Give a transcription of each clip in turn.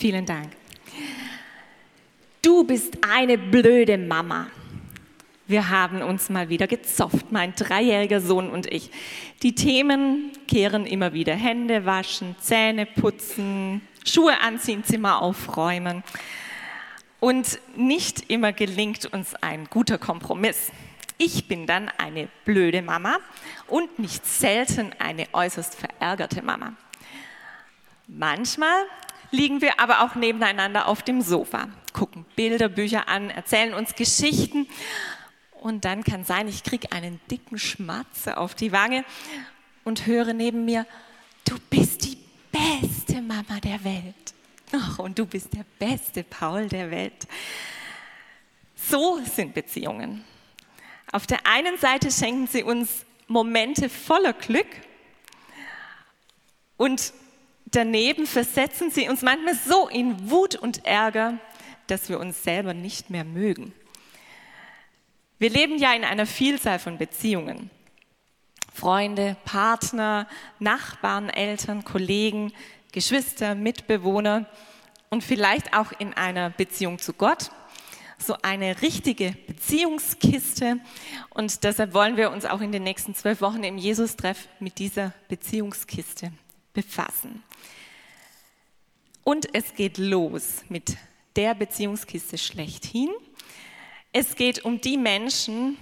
Vielen Dank. Du bist eine blöde Mama. Wir haben uns mal wieder gezofft, mein dreijähriger Sohn und ich. Die Themen kehren immer wieder. Hände waschen, Zähne putzen, Schuhe anziehen, Zimmer aufräumen. Und nicht immer gelingt uns ein guter Kompromiss. Ich bin dann eine blöde Mama und nicht selten eine äußerst verärgerte Mama. Manchmal liegen wir aber auch nebeneinander auf dem Sofa, gucken Bilderbücher an, erzählen uns Geschichten und dann kann sein, ich kriege einen dicken Schmatzer auf die Wange und höre neben mir, du bist die beste Mama der Welt. Ach, und du bist der beste Paul der Welt. So sind Beziehungen. Auf der einen Seite schenken sie uns Momente voller Glück und daneben versetzen sie uns manchmal so in Wut und Ärger, dass wir uns selber nicht mehr mögen. Wir leben ja in einer Vielzahl von Beziehungen. Freunde, Partner, Nachbarn, Eltern, Kollegen, Geschwister, Mitbewohner und vielleicht auch in einer Beziehung zu Gott. So eine richtige Beziehungskiste. Und deshalb wollen wir uns auch in den nächsten zwölf Wochen im Jesus-Treff mit dieser Beziehungskiste befassen. Und es geht los mit der Beziehungskiste schlechthin. Es geht um die Menschen,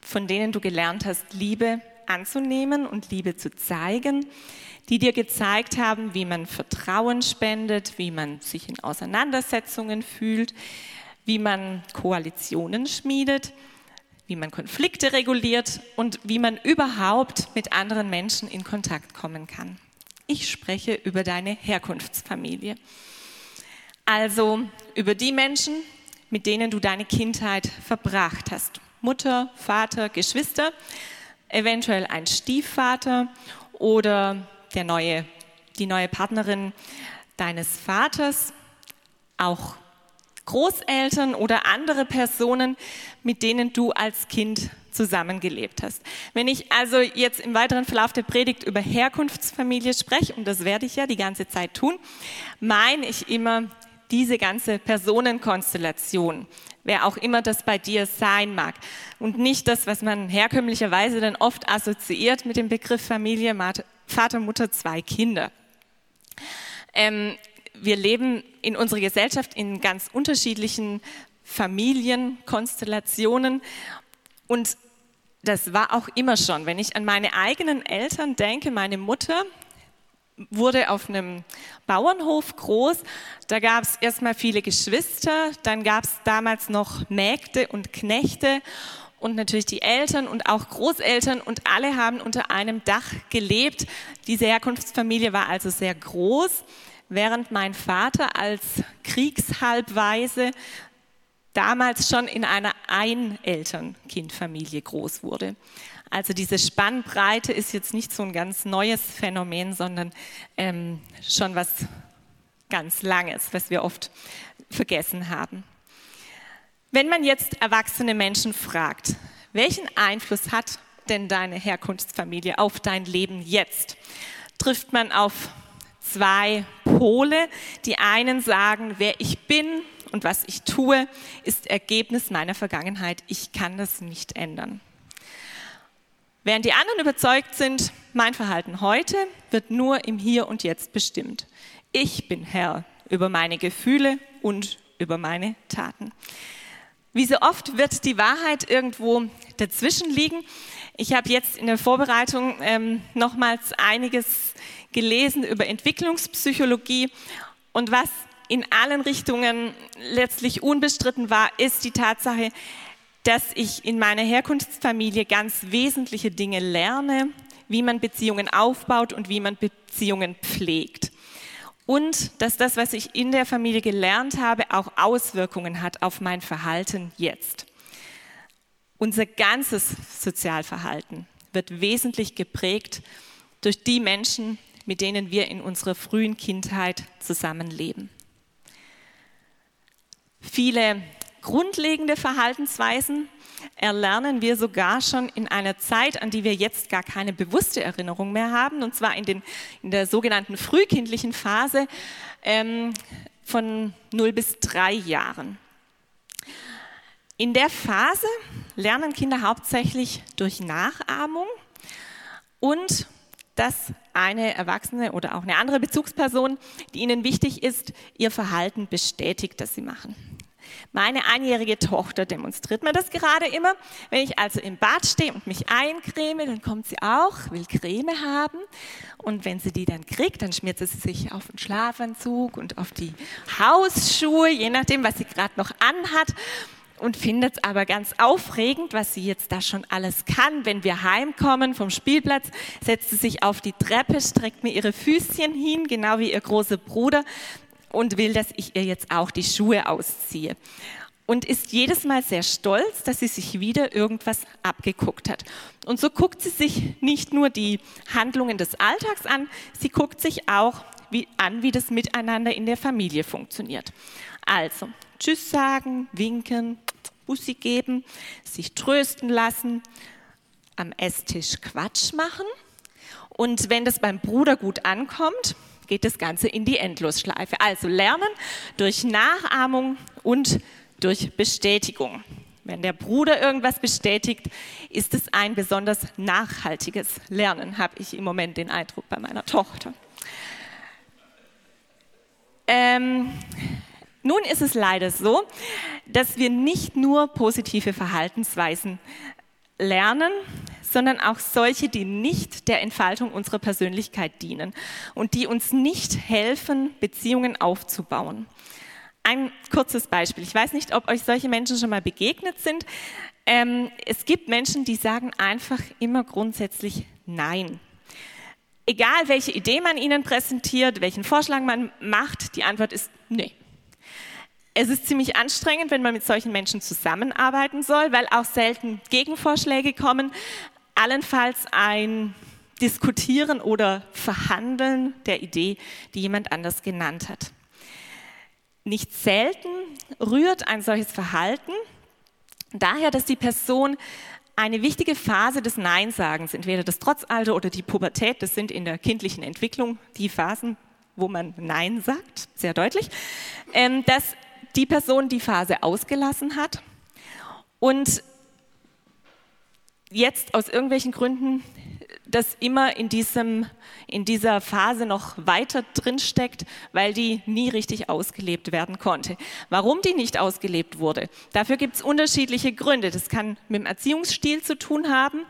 von denen du gelernt hast, Liebe anzunehmen und Liebe zu zeigen, die dir gezeigt haben, wie man Vertrauen spendet, wie man sich in Auseinandersetzungen fühlt, wie man Koalitionen schmiedet, wie man Konflikte reguliert und wie man überhaupt mit anderen Menschen in Kontakt kommen kann. Ich spreche über deine Herkunftsfamilie. Also über die Menschen, mit denen du deine Kindheit verbracht hast. Mutter, Vater, Geschwister, eventuell ein Stiefvater oder der neue, die neue Partnerin deines Vaters, auch Großeltern oder andere Personen, mit denen du als Kind zusammengelebt hast. Wenn ich also jetzt im weiteren Verlauf der Predigt über Herkunftsfamilie spreche, und das werde ich ja die ganze Zeit tun, meine ich immer diese ganze Personenkonstellation, wer auch immer das bei dir sein mag. Und nicht das, was man herkömmlicherweise dann oft assoziiert mit dem Begriff Familie, Vater, Mutter, zwei Kinder. Ähm, wir leben in unserer Gesellschaft in ganz unterschiedlichen Familienkonstellationen und das war auch immer schon. Wenn ich an meine eigenen Eltern denke, meine Mutter wurde auf einem Bauernhof groß. Da gab es erstmal viele Geschwister, dann gab es damals noch Mägde und Knechte und natürlich die Eltern und auch Großeltern und alle haben unter einem Dach gelebt. Diese Herkunftsfamilie war also sehr groß, während mein Vater als Kriegshalbweise damals schon in einer Einelternkindfamilie groß wurde. Also diese Spannbreite ist jetzt nicht so ein ganz neues Phänomen, sondern ähm, schon was ganz Langes, was wir oft vergessen haben. Wenn man jetzt erwachsene Menschen fragt, welchen Einfluss hat denn deine Herkunftsfamilie auf dein Leben jetzt, trifft man auf zwei Pole. Die einen sagen, wer ich bin und was ich tue, ist Ergebnis meiner Vergangenheit. Ich kann das nicht ändern. Während die anderen überzeugt sind, mein Verhalten heute wird nur im Hier und Jetzt bestimmt. Ich bin Herr über meine Gefühle und über meine Taten. Wie so oft wird die Wahrheit irgendwo dazwischen liegen. Ich habe jetzt in der Vorbereitung ähm, nochmals einiges gelesen über Entwicklungspsychologie und was in allen Richtungen letztlich unbestritten war, ist die Tatsache, dass ich in meiner Herkunftsfamilie ganz wesentliche Dinge lerne, wie man Beziehungen aufbaut und wie man Beziehungen pflegt. Und dass das, was ich in der Familie gelernt habe, auch Auswirkungen hat auf mein Verhalten jetzt. Unser ganzes Sozialverhalten wird wesentlich geprägt durch die Menschen, mit denen wir in unserer frühen Kindheit zusammenleben. Viele grundlegende Verhaltensweisen erlernen wir sogar schon in einer Zeit, an die wir jetzt gar keine bewusste Erinnerung mehr haben, und zwar in, den, in der sogenannten frühkindlichen Phase. Ähm, von 0 bis 3 Jahren. In der Phase lernen Kinder hauptsächlich durch Nachahmung und dass eine Erwachsene oder auch eine andere Bezugsperson, die ihnen wichtig ist, ihr Verhalten bestätigt, das sie machen. Meine einjährige Tochter demonstriert mir das gerade immer. Wenn ich also im Bad stehe und mich eincreme, dann kommt sie auch, will Creme haben. Und wenn sie die dann kriegt, dann schmiert sie sich auf den Schlafanzug und auf die Hausschuhe, je nachdem, was sie gerade noch anhat und findet es aber ganz aufregend, was sie jetzt da schon alles kann. Wenn wir heimkommen vom Spielplatz, setzt sie sich auf die Treppe, streckt mir ihre Füßchen hin, genau wie ihr großer Bruder, und will, dass ich ihr jetzt auch die Schuhe ausziehe. Und ist jedes Mal sehr stolz, dass sie sich wieder irgendwas abgeguckt hat. Und so guckt sie sich nicht nur die Handlungen des Alltags an, sie guckt sich auch wie, an, wie das Miteinander in der Familie funktioniert. Also, Tschüss sagen, winken, Bussi geben, sich trösten lassen, am Esstisch Quatsch machen. Und wenn das beim Bruder gut ankommt, geht das Ganze in die Endlosschleife. Also lernen durch Nachahmung und durch Bestätigung. Wenn der Bruder irgendwas bestätigt, ist es ein besonders nachhaltiges Lernen, habe ich im Moment den Eindruck bei meiner Tochter. Ähm, nun ist es leider so, dass wir nicht nur positive Verhaltensweisen lernen, sondern auch solche, die nicht der Entfaltung unserer Persönlichkeit dienen und die uns nicht helfen, Beziehungen aufzubauen. Ein kurzes Beispiel. Ich weiß nicht, ob euch solche Menschen schon mal begegnet sind. Ähm, es gibt Menschen, die sagen einfach immer grundsätzlich Nein. Egal, welche Idee man ihnen präsentiert, welchen Vorschlag man macht, die Antwort ist Nee. Es ist ziemlich anstrengend, wenn man mit solchen Menschen zusammenarbeiten soll, weil auch selten Gegenvorschläge kommen, allenfalls ein Diskutieren oder Verhandeln der Idee, die jemand anders genannt hat. Nicht selten rührt ein solches Verhalten daher, dass die Person eine wichtige Phase des Neinsagens, entweder das Trotzalter oder die Pubertät, das sind in der kindlichen Entwicklung die Phasen, wo man Nein sagt, sehr deutlich, ähm, dass die Person die Phase ausgelassen hat und jetzt aus irgendwelchen Gründen das immer in, diesem, in dieser Phase noch weiter drinsteckt, weil die nie richtig ausgelebt werden konnte. Warum die nicht ausgelebt wurde, dafür gibt es unterschiedliche Gründe. Das kann mit dem Erziehungsstil zu tun haben.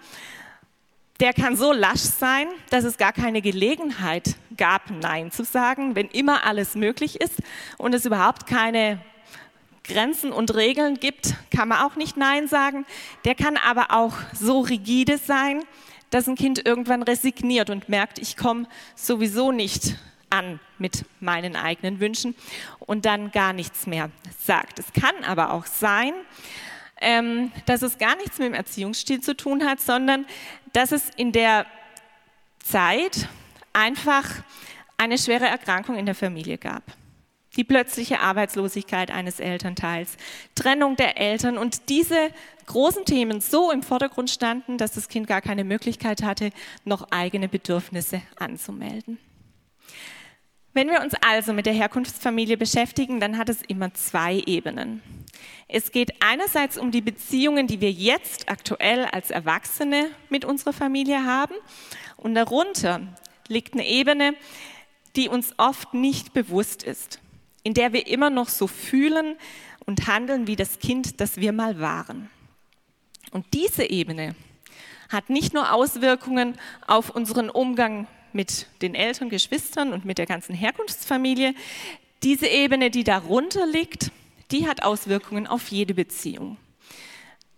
Der kann so lasch sein, dass es gar keine Gelegenheit gab, Nein zu sagen, wenn immer alles möglich ist und es überhaupt keine Grenzen und Regeln gibt, kann man auch nicht Nein sagen. Der kann aber auch so rigide sein, dass ein Kind irgendwann resigniert und merkt, ich komme sowieso nicht an mit meinen eigenen Wünschen und dann gar nichts mehr sagt. Es kann aber auch sein, ähm, dass es gar nichts mit dem Erziehungsstil zu tun hat, sondern dass es in der Zeit einfach eine schwere Erkrankung in der Familie gab die plötzliche Arbeitslosigkeit eines Elternteils, Trennung der Eltern und diese großen Themen so im Vordergrund standen, dass das Kind gar keine Möglichkeit hatte, noch eigene Bedürfnisse anzumelden. Wenn wir uns also mit der Herkunftsfamilie beschäftigen, dann hat es immer zwei Ebenen. Es geht einerseits um die Beziehungen, die wir jetzt aktuell als Erwachsene mit unserer Familie haben und darunter liegt eine Ebene, die uns oft nicht bewusst ist in der wir immer noch so fühlen und handeln wie das Kind, das wir mal waren. Und diese Ebene hat nicht nur Auswirkungen auf unseren Umgang mit den Eltern, Geschwistern und mit der ganzen Herkunftsfamilie. Diese Ebene, die darunter liegt, die hat Auswirkungen auf jede Beziehung.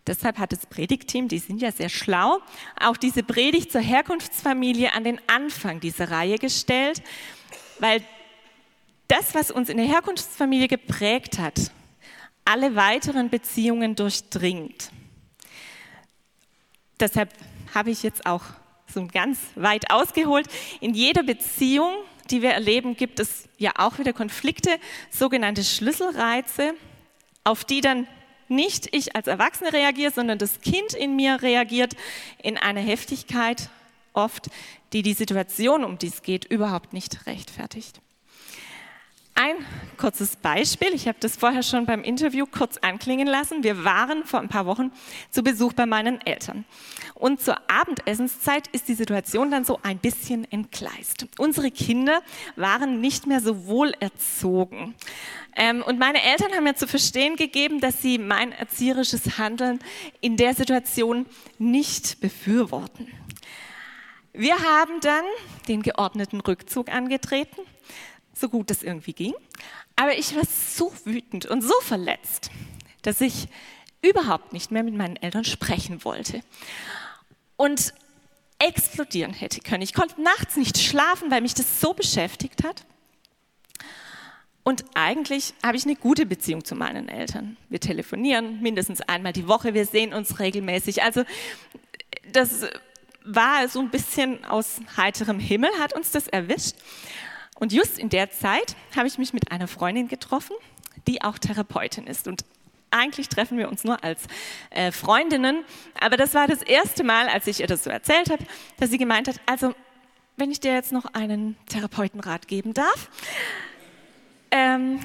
Deshalb hat das Predigtteam, die sind ja sehr schlau, auch diese Predigt zur Herkunftsfamilie an den Anfang dieser Reihe gestellt, weil das, was uns in der Herkunftsfamilie geprägt hat, alle weiteren Beziehungen durchdringt. Deshalb habe ich jetzt auch so ganz weit ausgeholt. In jeder Beziehung, die wir erleben, gibt es ja auch wieder Konflikte, sogenannte Schlüsselreize, auf die dann nicht ich als Erwachsene reagiere, sondern das Kind in mir reagiert in einer Heftigkeit oft, die die Situation, um die es geht, überhaupt nicht rechtfertigt. Ein kurzes Beispiel. Ich habe das vorher schon beim Interview kurz anklingen lassen. Wir waren vor ein paar Wochen zu Besuch bei meinen Eltern. Und zur Abendessenszeit ist die Situation dann so ein bisschen entgleist. Unsere Kinder waren nicht mehr so wohl erzogen. Ähm, und meine Eltern haben mir zu verstehen gegeben, dass sie mein erzieherisches Handeln in der Situation nicht befürworten. Wir haben dann den geordneten Rückzug angetreten, so gut es irgendwie ging. Aber ich war so wütend und so verletzt, dass ich überhaupt nicht mehr mit meinen Eltern sprechen wollte. Und explodieren hätte können. Ich konnte nachts nicht schlafen, weil mich das so beschäftigt hat. Und eigentlich habe ich eine gute Beziehung zu meinen Eltern. Wir telefonieren mindestens einmal die Woche, wir sehen uns regelmäßig. Also das war so ein bisschen aus heiterem Himmel, hat uns das erwischt. Und just in der Zeit habe ich mich mit einer Freundin getroffen, die auch Therapeutin ist. Und eigentlich treffen wir uns nur als äh, Freundinnen. Aber das war das erste Mal, als ich ihr das so erzählt habe, dass sie gemeint hat, also wenn ich dir jetzt noch einen Therapeutenrat geben darf, ähm,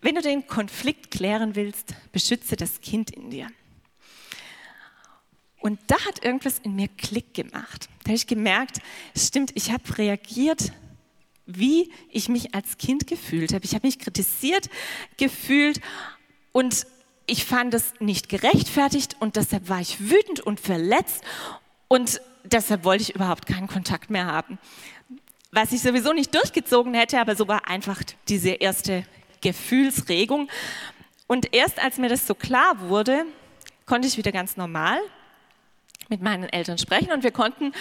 wenn du den Konflikt klären willst, beschütze das Kind in dir. Und da hat irgendwas in mir Klick gemacht. Da habe ich gemerkt, stimmt, ich habe reagiert, wie ich mich als Kind gefühlt habe. Ich habe mich kritisiert gefühlt und ich fand es nicht gerechtfertigt und deshalb war ich wütend und verletzt und deshalb wollte ich überhaupt keinen Kontakt mehr haben. Was ich sowieso nicht durchgezogen hätte, aber so war einfach diese erste Gefühlsregung. Und erst als mir das so klar wurde, konnte ich wieder ganz normal mit meinen Eltern sprechen und wir konnten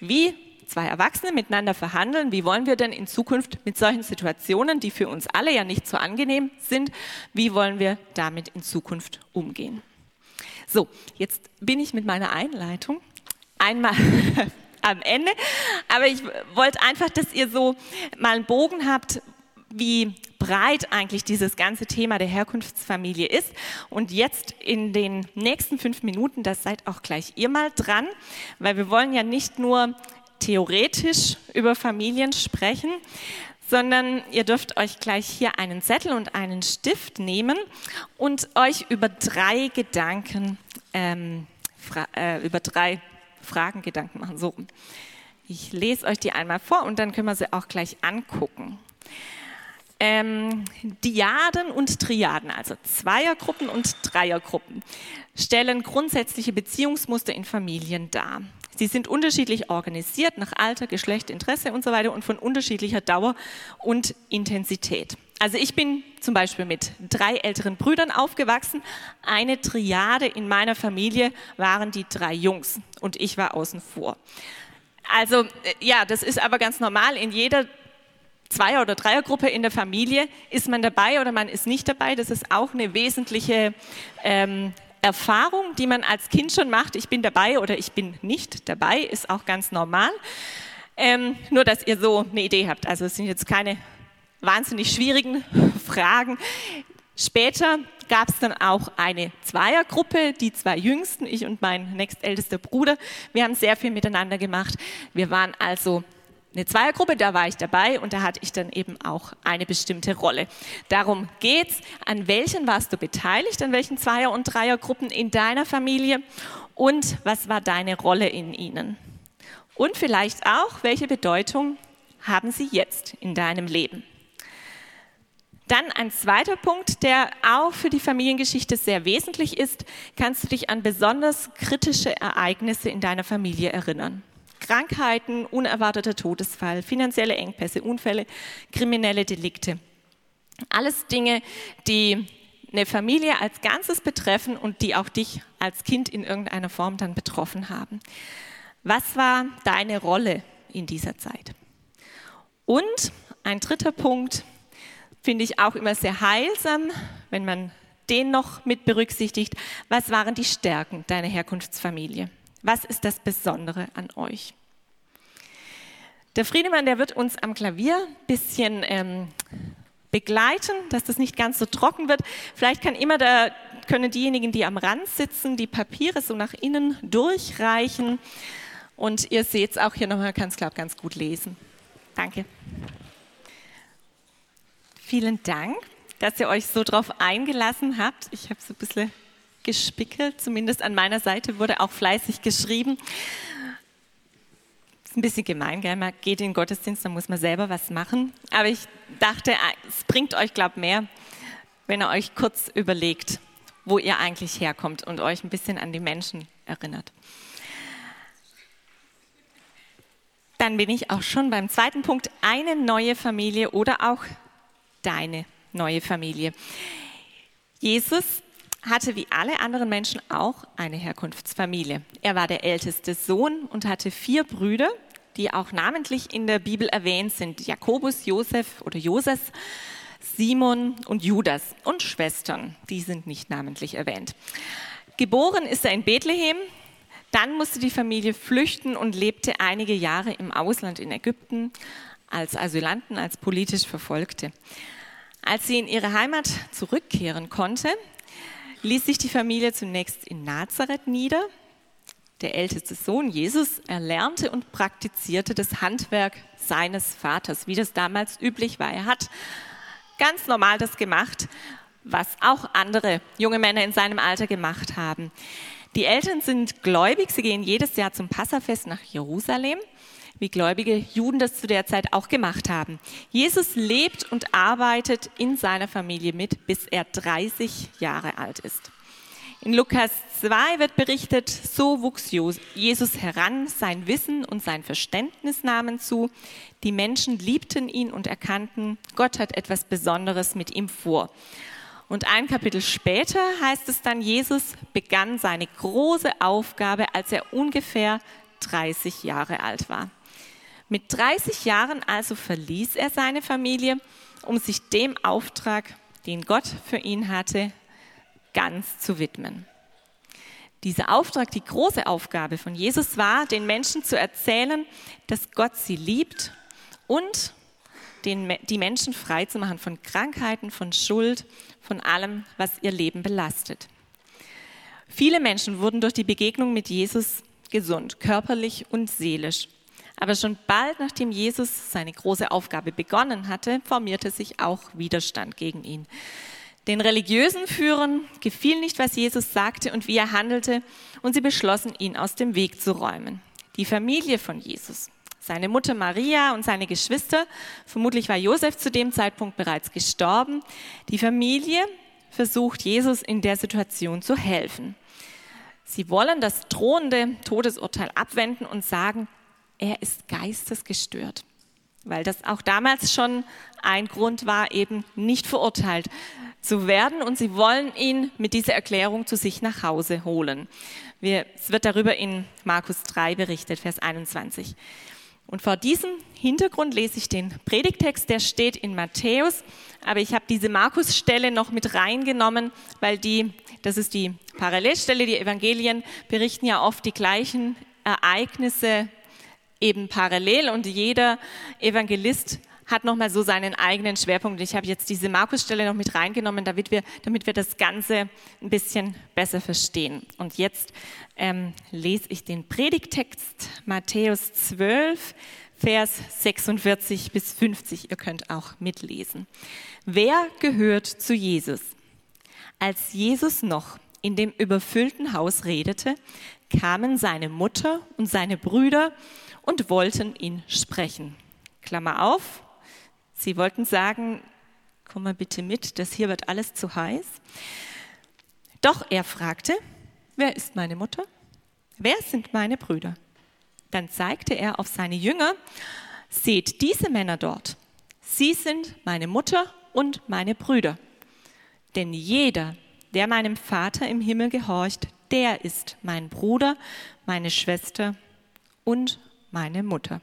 wie zwei Erwachsene miteinander verhandeln, wie wollen wir denn in Zukunft mit solchen Situationen, die für uns alle ja nicht so angenehm sind, wie wollen wir damit in Zukunft umgehen. So, jetzt bin ich mit meiner Einleitung einmal am Ende, aber ich wollte einfach, dass ihr so mal einen Bogen habt, wie breit eigentlich dieses ganze Thema der Herkunftsfamilie ist. Und jetzt in den nächsten fünf Minuten, das seid auch gleich ihr mal dran, weil wir wollen ja nicht nur theoretisch über Familien sprechen, sondern ihr dürft euch gleich hier einen Zettel und einen Stift nehmen und euch über drei Gedanken, ähm, äh, über drei Fragen Gedanken machen. So, ich lese euch die einmal vor und dann können wir sie auch gleich angucken. Ähm, Diaden und Triaden, also Zweiergruppen und Dreiergruppen, stellen grundsätzliche Beziehungsmuster in Familien dar. Sie sind unterschiedlich organisiert nach Alter, Geschlecht, Interesse und so weiter und von unterschiedlicher Dauer und Intensität. Also ich bin zum Beispiel mit drei älteren Brüdern aufgewachsen. Eine Triade in meiner Familie waren die drei Jungs und ich war außen vor. Also äh, ja, das ist aber ganz normal. In jeder Zweier- oder Dreiergruppe in der Familie ist man dabei oder man ist nicht dabei. Das ist auch eine wesentliche ähm, Erfahrung, die man als Kind schon macht. Ich bin dabei oder ich bin nicht dabei, ist auch ganz normal. Ähm, nur, dass ihr so eine Idee habt. Also es sind jetzt keine wahnsinnig schwierigen Fragen. Später gab es dann auch eine Zweiergruppe, die zwei Jüngsten, ich und mein nächstältester Bruder. Wir haben sehr viel miteinander gemacht. Wir waren also eine Zweiergruppe, da war ich dabei und da hatte ich dann eben auch eine bestimmte Rolle. Darum geht's. An welchen warst du beteiligt? An welchen Zweier- und Dreiergruppen in deiner Familie? Und was war deine Rolle in ihnen? Und vielleicht auch, welche Bedeutung haben sie jetzt in deinem Leben? Dann ein zweiter Punkt, der auch für die Familiengeschichte sehr wesentlich ist. Kannst du dich an besonders kritische Ereignisse in deiner Familie erinnern? Krankheiten, unerwarteter Todesfall, finanzielle Engpässe, Unfälle, kriminelle Delikte. Alles Dinge, die eine Familie als Ganzes betreffen und die auch dich als Kind in irgendeiner Form dann betroffen haben. Was war deine Rolle in dieser Zeit? Und ein dritter Punkt finde ich auch immer sehr heilsam, wenn man den noch mit berücksichtigt. Was waren die Stärken deiner Herkunftsfamilie? Was ist das Besondere an euch? Der Friedemann, der wird uns am Klavier ein bisschen ähm, begleiten, dass das nicht ganz so trocken wird. Vielleicht kann immer da, können diejenigen, die am Rand sitzen, die Papiere so nach innen durchreichen. Und ihr seht es auch hier nochmal, kann es, glaube ganz gut lesen. Danke. Vielen Dank, dass ihr euch so drauf eingelassen habt. Ich habe so ein bisschen gespickelt, zumindest an meiner Seite wurde auch fleißig geschrieben. Ist ein bisschen gemein, gell? man geht in den Gottesdienst, dann muss man selber was machen. Aber ich dachte, es bringt euch, glaube ich, mehr, wenn ihr euch kurz überlegt, wo ihr eigentlich herkommt und euch ein bisschen an die Menschen erinnert. Dann bin ich auch schon beim zweiten Punkt, eine neue Familie oder auch deine neue Familie. Jesus hatte wie alle anderen Menschen auch eine Herkunftsfamilie. Er war der älteste Sohn und hatte vier Brüder, die auch namentlich in der Bibel erwähnt sind. Jakobus, Josef oder Joses, Simon und Judas und Schwestern, die sind nicht namentlich erwähnt. Geboren ist er in Bethlehem, dann musste die Familie flüchten und lebte einige Jahre im Ausland in Ägypten als Asylanten, als politisch Verfolgte. Als sie in ihre Heimat zurückkehren konnte, ließ sich die Familie zunächst in Nazareth nieder. Der älteste Sohn Jesus erlernte und praktizierte das Handwerk seines Vaters, wie das damals üblich war. Er hat ganz normal das gemacht, was auch andere junge Männer in seinem Alter gemacht haben. Die Eltern sind gläubig, sie gehen jedes Jahr zum Passafest nach Jerusalem, wie gläubige Juden das zu der Zeit auch gemacht haben. Jesus lebt und arbeitet in seiner Familie mit, bis er 30 Jahre alt ist. In Lukas 2 wird berichtet, so wuchs Jesus heran, sein Wissen und sein Verständnis nahmen zu. Die Menschen liebten ihn und erkannten, Gott hat etwas Besonderes mit ihm vor. Und ein Kapitel später heißt es dann, Jesus begann seine große Aufgabe, als er ungefähr 30 Jahre alt war. Mit 30 Jahren also verließ er seine Familie, um sich dem Auftrag, den Gott für ihn hatte, ganz zu widmen. Dieser Auftrag, die große Aufgabe von Jesus war, den Menschen zu erzählen, dass Gott sie liebt und den, die Menschen frei zu machen von Krankheiten, von Schuld, von allem, was ihr Leben belastet. Viele Menschen wurden durch die Begegnung mit Jesus gesund, körperlich und seelisch. Aber schon bald nachdem Jesus seine große Aufgabe begonnen hatte, formierte sich auch Widerstand gegen ihn. Den religiösen Führern gefiel nicht, was Jesus sagte und wie er handelte, und sie beschlossen, ihn aus dem Weg zu räumen. Die Familie von Jesus, seine Mutter Maria und seine Geschwister, vermutlich war Josef zu dem Zeitpunkt bereits gestorben, die Familie versucht Jesus in der Situation zu helfen. Sie wollen das drohende Todesurteil abwenden und sagen, er ist geistesgestört, weil das auch damals schon ein Grund war, eben nicht verurteilt zu werden. Und sie wollen ihn mit dieser Erklärung zu sich nach Hause holen. Wir, es wird darüber in Markus 3 berichtet, Vers 21. Und vor diesem Hintergrund lese ich den Predigtext, der steht in Matthäus, aber ich habe diese Markus-Stelle noch mit reingenommen, weil die, das ist die Parallelstelle, die Evangelien berichten ja oft die gleichen Ereignisse eben parallel und jeder Evangelist hat nochmal so seinen eigenen Schwerpunkt. Ich habe jetzt diese Markus-Stelle noch mit reingenommen, damit wir, damit wir das Ganze ein bisschen besser verstehen. Und jetzt ähm, lese ich den Predigtext Matthäus 12, Vers 46 bis 50. Ihr könnt auch mitlesen. Wer gehört zu Jesus? Als Jesus noch in dem überfüllten Haus redete, kamen seine Mutter und seine Brüder und wollten ihn sprechen. Klammer auf, Sie wollten sagen, komm mal bitte mit, das hier wird alles zu heiß. Doch er fragte, wer ist meine Mutter? Wer sind meine Brüder? Dann zeigte er auf seine Jünger, seht diese Männer dort. Sie sind meine Mutter und meine Brüder. Denn jeder, der meinem Vater im Himmel gehorcht, der ist mein Bruder, meine Schwester und meine Mutter.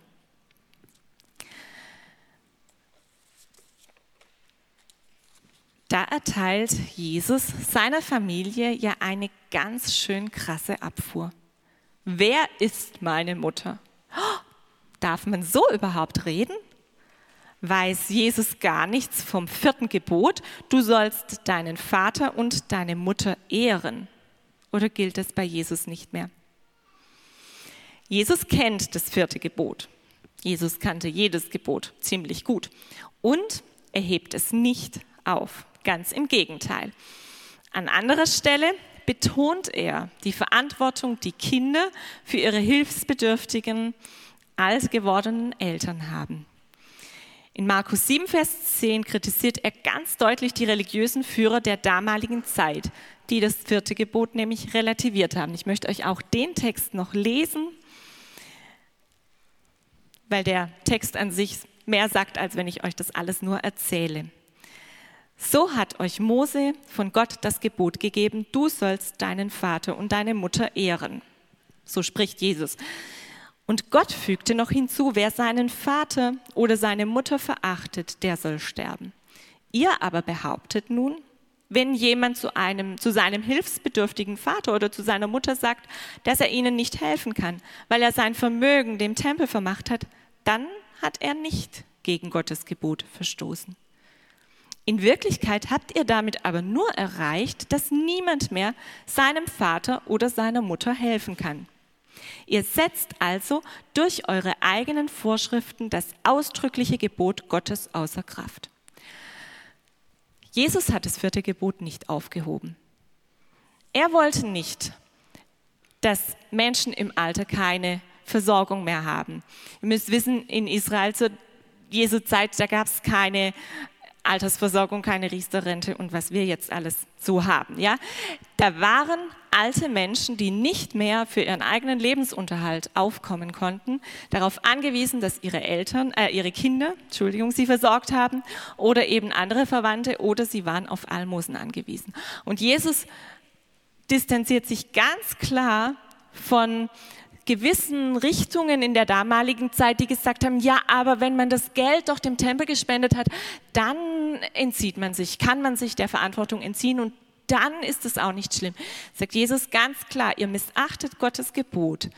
da erteilt Jesus seiner Familie ja eine ganz schön krasse Abfuhr. Wer ist meine Mutter? darf man so überhaupt reden? Weiß Jesus gar nichts vom vierten Gebot? Du sollst deinen Vater und deine Mutter ehren. Oder gilt es bei Jesus nicht mehr? Jesus kennt das vierte Gebot. Jesus kannte jedes Gebot ziemlich gut. Und er hebt es nicht auf. Ganz im Gegenteil. An anderer Stelle betont er die Verantwortung, die Kinder für ihre hilfsbedürftigen, alt gewordenen Eltern haben. In Markus 7, Vers 10 kritisiert er ganz deutlich die religiösen Führer der damaligen Zeit, die das vierte Gebot nämlich relativiert haben. Ich möchte euch auch den Text noch lesen, weil der Text an sich mehr sagt, als wenn ich euch das alles nur erzähle. So hat euch Mose von Gott das Gebot gegeben, du sollst deinen Vater und deine Mutter ehren. So spricht Jesus. Und Gott fügte noch hinzu, wer seinen Vater oder seine Mutter verachtet, der soll sterben. Ihr aber behauptet nun, wenn jemand zu, einem, zu seinem hilfsbedürftigen Vater oder zu seiner Mutter sagt, dass er ihnen nicht helfen kann, weil er sein Vermögen dem Tempel vermacht hat, dann hat er nicht gegen Gottes Gebot verstoßen. In Wirklichkeit habt ihr damit aber nur erreicht, dass niemand mehr seinem Vater oder seiner Mutter helfen kann. Ihr setzt also durch eure eigenen Vorschriften das ausdrückliche Gebot Gottes außer Kraft. Jesus hat das vierte Gebot nicht aufgehoben. Er wollte nicht, dass Menschen im Alter keine Versorgung mehr haben. Ihr müsst wissen, in Israel zur Jesu Zeit, da gab es keine Altersversorgung, keine Riester-Rente und was wir jetzt alles so haben. Ja, da waren alte Menschen, die nicht mehr für ihren eigenen Lebensunterhalt aufkommen konnten, darauf angewiesen, dass ihre Eltern, äh, ihre Kinder, Entschuldigung, sie versorgt haben oder eben andere Verwandte oder sie waren auf Almosen angewiesen. Und Jesus distanziert sich ganz klar von gewissen Richtungen in der damaligen Zeit, die gesagt haben, ja, aber wenn man das Geld doch dem Tempel gespendet hat, dann entzieht man sich, kann man sich der Verantwortung entziehen und dann ist es auch nicht schlimm. Sagt Jesus ganz klar, ihr missachtet Gottes Gebot.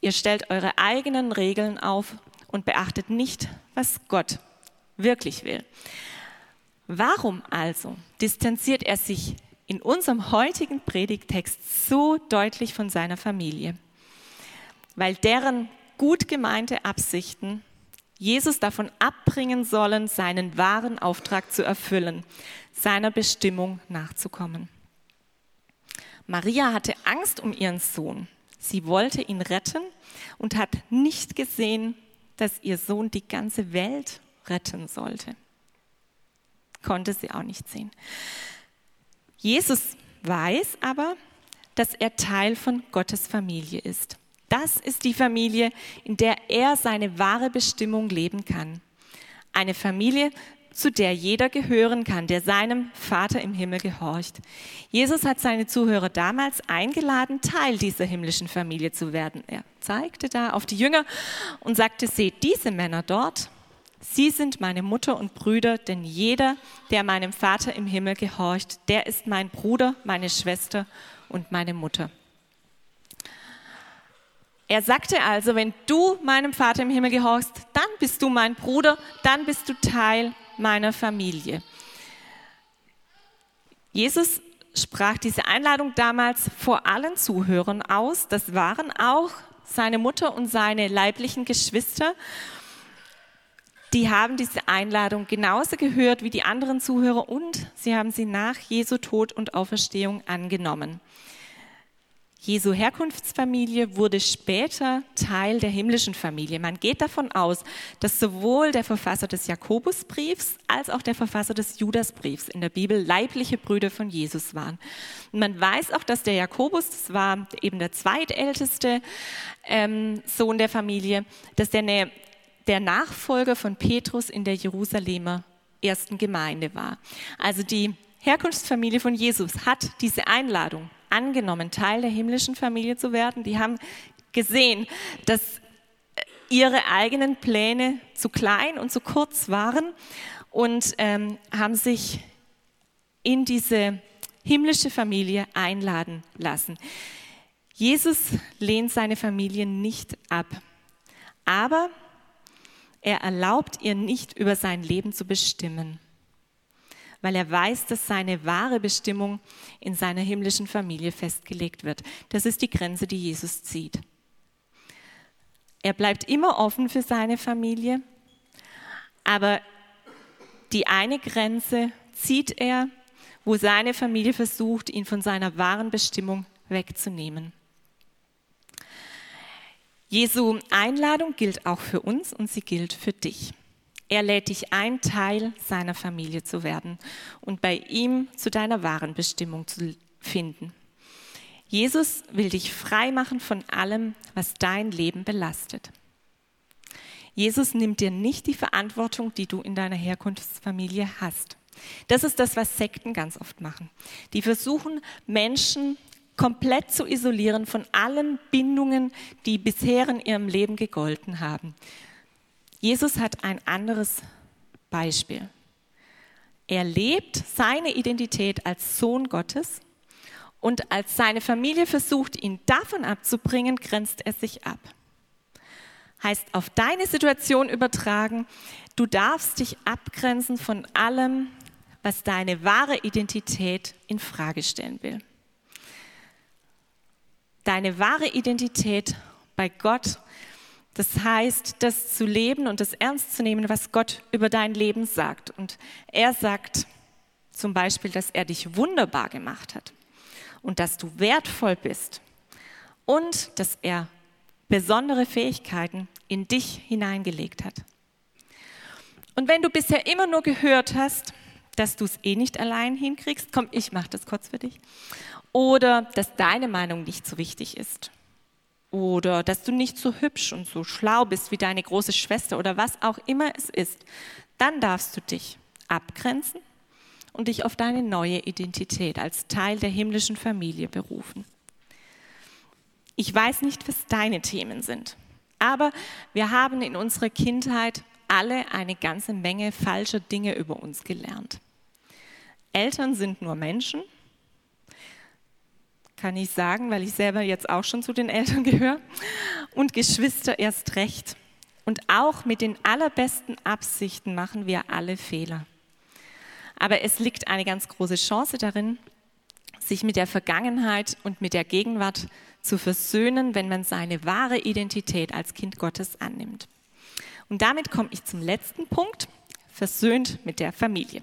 Ihr stellt eure eigenen Regeln auf und beachtet nicht, was Gott wirklich will. Warum also distanziert er sich in unserem heutigen Predigtext so deutlich von seiner Familie? Weil deren gut gemeinte Absichten Jesus davon abbringen sollen, seinen wahren Auftrag zu erfüllen, seiner Bestimmung nachzukommen. Maria hatte Angst um ihren Sohn. Sie wollte ihn retten und hat nicht gesehen, dass ihr Sohn die ganze Welt retten sollte. Konnte sie auch nicht sehen. Jesus weiß aber, dass er Teil von Gottes Familie ist. Das ist die Familie, in der er seine wahre Bestimmung leben kann. Eine Familie, zu der jeder gehören kann, der seinem Vater im Himmel gehorcht. Jesus hat seine Zuhörer damals eingeladen, Teil dieser himmlischen Familie zu werden. Er zeigte da auf die Jünger und sagte, seht diese Männer dort, sie sind meine Mutter und Brüder, denn jeder, der meinem Vater im Himmel gehorcht, der ist mein Bruder, meine Schwester und meine Mutter. Er sagte also, wenn du meinem Vater im Himmel gehorchst, dann bist du mein Bruder, dann bist du Teil meiner Familie. Jesus sprach diese Einladung damals vor allen Zuhörern aus. Das waren auch seine Mutter und seine leiblichen Geschwister. Die haben diese Einladung genauso gehört wie die anderen Zuhörer und sie haben sie nach Jesu Tod und Auferstehung angenommen. Jesu Herkunftsfamilie wurde später Teil der himmlischen Familie. Man geht davon aus, dass sowohl der Verfasser des Jakobusbriefs als auch der Verfasser des Judasbriefs in der Bibel leibliche Brüder von Jesus waren. Und man weiß auch, dass der Jakobus, das war eben der zweitälteste ähm, Sohn der Familie, dass der, der Nachfolger von Petrus in der Jerusalemer ersten Gemeinde war. Also die Herkunftsfamilie von Jesus hat diese Einladung angenommen, Teil der himmlischen Familie zu werden. Die haben gesehen, dass ihre eigenen Pläne zu klein und zu kurz waren und ähm, haben sich in diese himmlische Familie einladen lassen. Jesus lehnt seine Familie nicht ab, aber er erlaubt ihr nicht über sein Leben zu bestimmen weil er weiß, dass seine wahre Bestimmung in seiner himmlischen Familie festgelegt wird. Das ist die Grenze, die Jesus zieht. Er bleibt immer offen für seine Familie, aber die eine Grenze zieht er, wo seine Familie versucht, ihn von seiner wahren Bestimmung wegzunehmen. Jesu Einladung gilt auch für uns und sie gilt für dich. Er lädt dich ein, Teil seiner Familie zu werden und bei ihm zu deiner wahren Bestimmung zu finden. Jesus will dich frei machen von allem, was dein Leben belastet. Jesus nimmt dir nicht die Verantwortung, die du in deiner Herkunftsfamilie hast. Das ist das, was Sekten ganz oft machen. Die versuchen, Menschen komplett zu isolieren von allen Bindungen, die bisher in ihrem Leben gegolten haben. Jesus hat ein anderes Beispiel. Er lebt seine Identität als Sohn Gottes und als seine Familie versucht, ihn davon abzubringen, grenzt er sich ab. Heißt auf deine Situation übertragen, du darfst dich abgrenzen von allem, was deine wahre Identität in Frage stellen will. Deine wahre Identität bei Gott das heißt, das zu leben und das ernst zu nehmen, was Gott über dein Leben sagt. Und er sagt zum Beispiel, dass er dich wunderbar gemacht hat und dass du wertvoll bist und dass er besondere Fähigkeiten in dich hineingelegt hat. Und wenn du bisher immer nur gehört hast, dass du es eh nicht allein hinkriegst, komm, ich mache das kurz für dich, oder dass deine Meinung nicht so wichtig ist oder dass du nicht so hübsch und so schlau bist wie deine große Schwester oder was auch immer es ist, dann darfst du dich abgrenzen und dich auf deine neue Identität als Teil der himmlischen Familie berufen. Ich weiß nicht, was deine Themen sind, aber wir haben in unserer Kindheit alle eine ganze Menge falscher Dinge über uns gelernt. Eltern sind nur Menschen kann ich sagen, weil ich selber jetzt auch schon zu den Eltern gehöre. Und Geschwister erst recht. Und auch mit den allerbesten Absichten machen wir alle Fehler. Aber es liegt eine ganz große Chance darin, sich mit der Vergangenheit und mit der Gegenwart zu versöhnen, wenn man seine wahre Identität als Kind Gottes annimmt. Und damit komme ich zum letzten Punkt, versöhnt mit der Familie.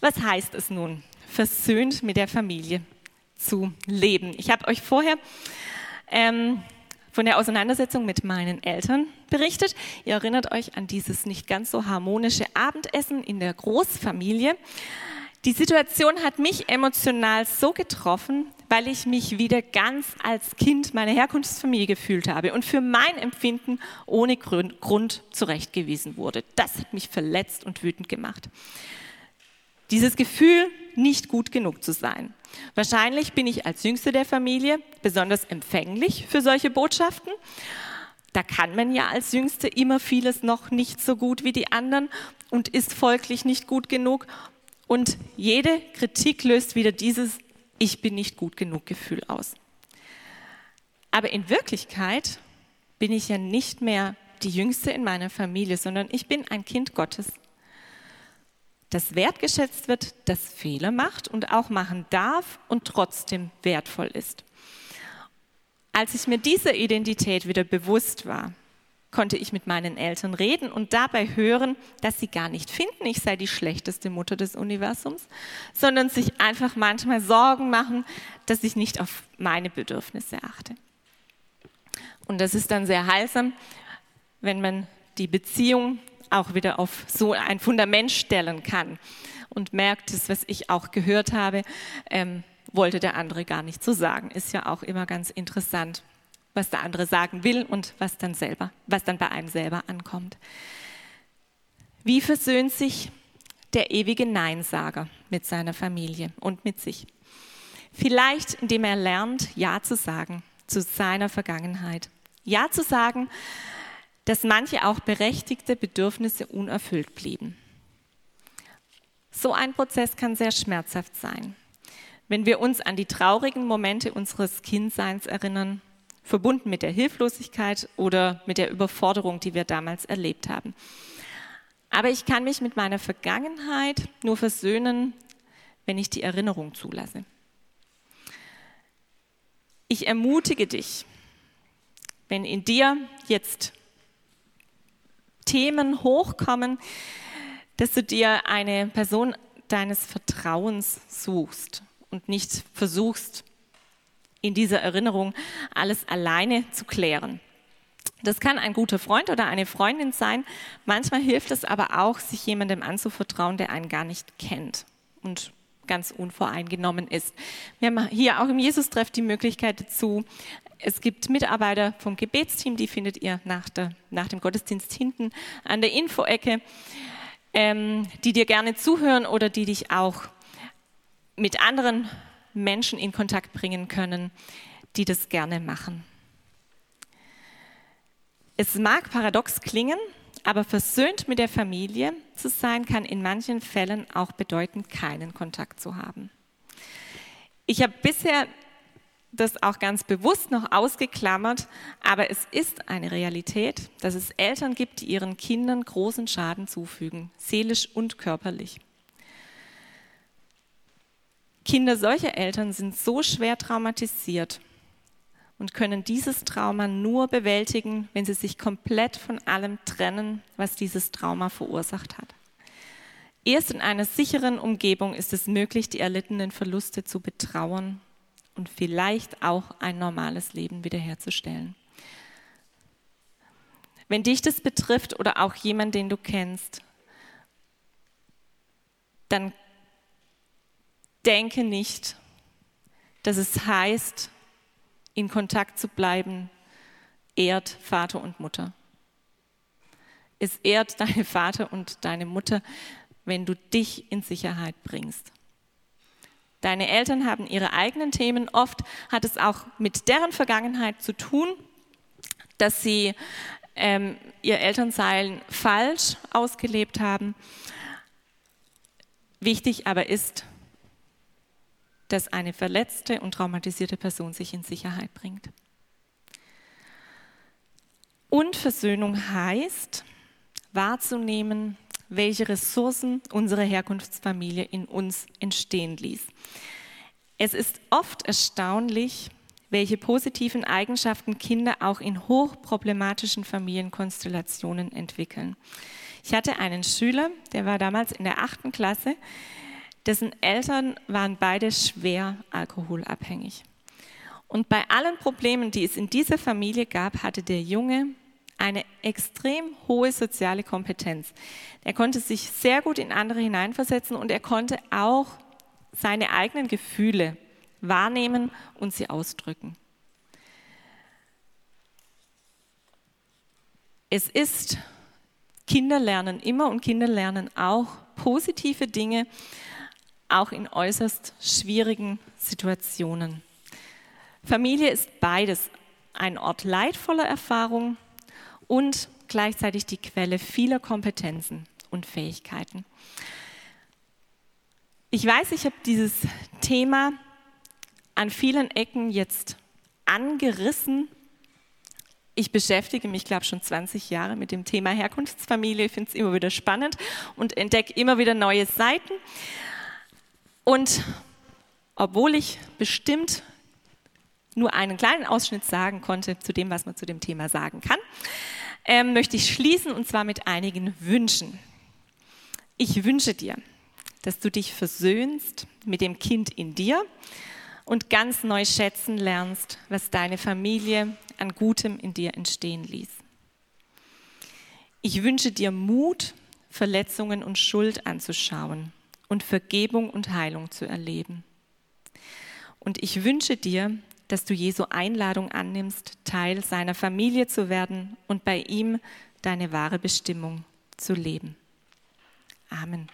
Was heißt es nun, versöhnt mit der Familie? Zu leben. Ich habe euch vorher ähm, von der Auseinandersetzung mit meinen Eltern berichtet. Ihr erinnert euch an dieses nicht ganz so harmonische Abendessen in der Großfamilie. Die Situation hat mich emotional so getroffen, weil ich mich wieder ganz als Kind meiner Herkunftsfamilie gefühlt habe und für mein Empfinden ohne Grund zurechtgewiesen wurde. Das hat mich verletzt und wütend gemacht. Dieses Gefühl, nicht gut genug zu sein. Wahrscheinlich bin ich als Jüngste der Familie besonders empfänglich für solche Botschaften. Da kann man ja als Jüngste immer vieles noch nicht so gut wie die anderen und ist folglich nicht gut genug. Und jede Kritik löst wieder dieses Ich bin nicht gut genug Gefühl aus. Aber in Wirklichkeit bin ich ja nicht mehr die Jüngste in meiner Familie, sondern ich bin ein Kind Gottes das wertgeschätzt wird, das Fehler macht und auch machen darf und trotzdem wertvoll ist. Als ich mir dieser Identität wieder bewusst war, konnte ich mit meinen Eltern reden und dabei hören, dass sie gar nicht finden, ich sei die schlechteste Mutter des Universums, sondern sich einfach manchmal Sorgen machen, dass ich nicht auf meine Bedürfnisse achte. Und das ist dann sehr heilsam, wenn man die Beziehung auch wieder auf so ein Fundament stellen kann und merkt, das, was ich auch gehört habe, ähm, wollte der andere gar nicht so sagen. Ist ja auch immer ganz interessant, was der andere sagen will und was dann selber, was dann bei einem selber ankommt. Wie versöhnt sich der ewige Neinsager mit seiner Familie und mit sich? Vielleicht, indem er lernt, Ja zu sagen zu seiner Vergangenheit. Ja zu sagen, dass manche auch berechtigte Bedürfnisse unerfüllt blieben. So ein Prozess kann sehr schmerzhaft sein. Wenn wir uns an die traurigen Momente unseres Kindseins erinnern, verbunden mit der Hilflosigkeit oder mit der Überforderung, die wir damals erlebt haben. Aber ich kann mich mit meiner Vergangenheit nur versöhnen, wenn ich die Erinnerung zulasse. Ich ermutige dich, wenn in dir jetzt Themen hochkommen, dass du dir eine Person deines Vertrauens suchst und nicht versuchst, in dieser Erinnerung alles alleine zu klären. Das kann ein guter Freund oder eine Freundin sein. Manchmal hilft es aber auch, sich jemandem anzuvertrauen, der einen gar nicht kennt und ganz unvoreingenommen ist. Wir haben hier auch im Jesus-Treff die Möglichkeit dazu. Es gibt Mitarbeiter vom Gebetsteam, die findet ihr nach, der, nach dem Gottesdienst hinten an der Infoecke, ähm, die dir gerne zuhören oder die dich auch mit anderen Menschen in Kontakt bringen können, die das gerne machen. Es mag paradox klingen, aber versöhnt mit der Familie zu sein, kann in manchen Fällen auch bedeuten, keinen Kontakt zu haben. Ich habe bisher das auch ganz bewusst noch ausgeklammert, aber es ist eine Realität, dass es Eltern gibt, die ihren Kindern großen Schaden zufügen, seelisch und körperlich. Kinder solcher Eltern sind so schwer traumatisiert und können dieses Trauma nur bewältigen, wenn sie sich komplett von allem trennen, was dieses Trauma verursacht hat. Erst in einer sicheren Umgebung ist es möglich, die erlittenen Verluste zu betrauern und vielleicht auch ein normales Leben wiederherzustellen. Wenn dich das betrifft oder auch jemand, den du kennst, dann denke nicht, dass es heißt, in Kontakt zu bleiben, ehrt Vater und Mutter. Es ehrt deine Vater und deine Mutter, wenn du dich in Sicherheit bringst. Deine Eltern haben ihre eigenen Themen. Oft hat es auch mit deren Vergangenheit zu tun, dass sie ähm, ihr Elternsein falsch ausgelebt haben. Wichtig aber ist, dass eine verletzte und traumatisierte Person sich in Sicherheit bringt. Und Versöhnung heißt, wahrzunehmen, welche Ressourcen unsere Herkunftsfamilie in uns entstehen ließ. Es ist oft erstaunlich, welche positiven Eigenschaften Kinder auch in hochproblematischen Familienkonstellationen entwickeln. Ich hatte einen Schüler, der war damals in der achten Klasse, dessen Eltern waren beide schwer alkoholabhängig. Und bei allen Problemen, die es in dieser Familie gab, hatte der Junge eine extrem hohe soziale Kompetenz. Er konnte sich sehr gut in andere hineinversetzen und er konnte auch seine eigenen Gefühle wahrnehmen und sie ausdrücken. Es ist, Kinder lernen immer und Kinder lernen auch positive Dinge auch in äußerst schwierigen Situationen. Familie ist beides, ein Ort leidvoller Erfahrung und gleichzeitig die Quelle vieler Kompetenzen und Fähigkeiten. Ich weiß, ich habe dieses Thema an vielen Ecken jetzt angerissen. Ich beschäftige mich, glaube ich, schon 20 Jahre mit dem Thema Herkunftsfamilie, finde es immer wieder spannend und entdecke immer wieder neue Seiten. Und obwohl ich bestimmt nur einen kleinen Ausschnitt sagen konnte zu dem, was man zu dem Thema sagen kann, ähm, möchte ich schließen und zwar mit einigen Wünschen. Ich wünsche dir, dass du dich versöhnst mit dem Kind in dir und ganz neu schätzen lernst, was deine Familie an Gutem in dir entstehen ließ. Ich wünsche dir Mut, Verletzungen und Schuld anzuschauen und Vergebung und Heilung zu erleben. Und ich wünsche dir, dass du Jesu Einladung annimmst, Teil seiner Familie zu werden und bei ihm deine wahre Bestimmung zu leben. Amen.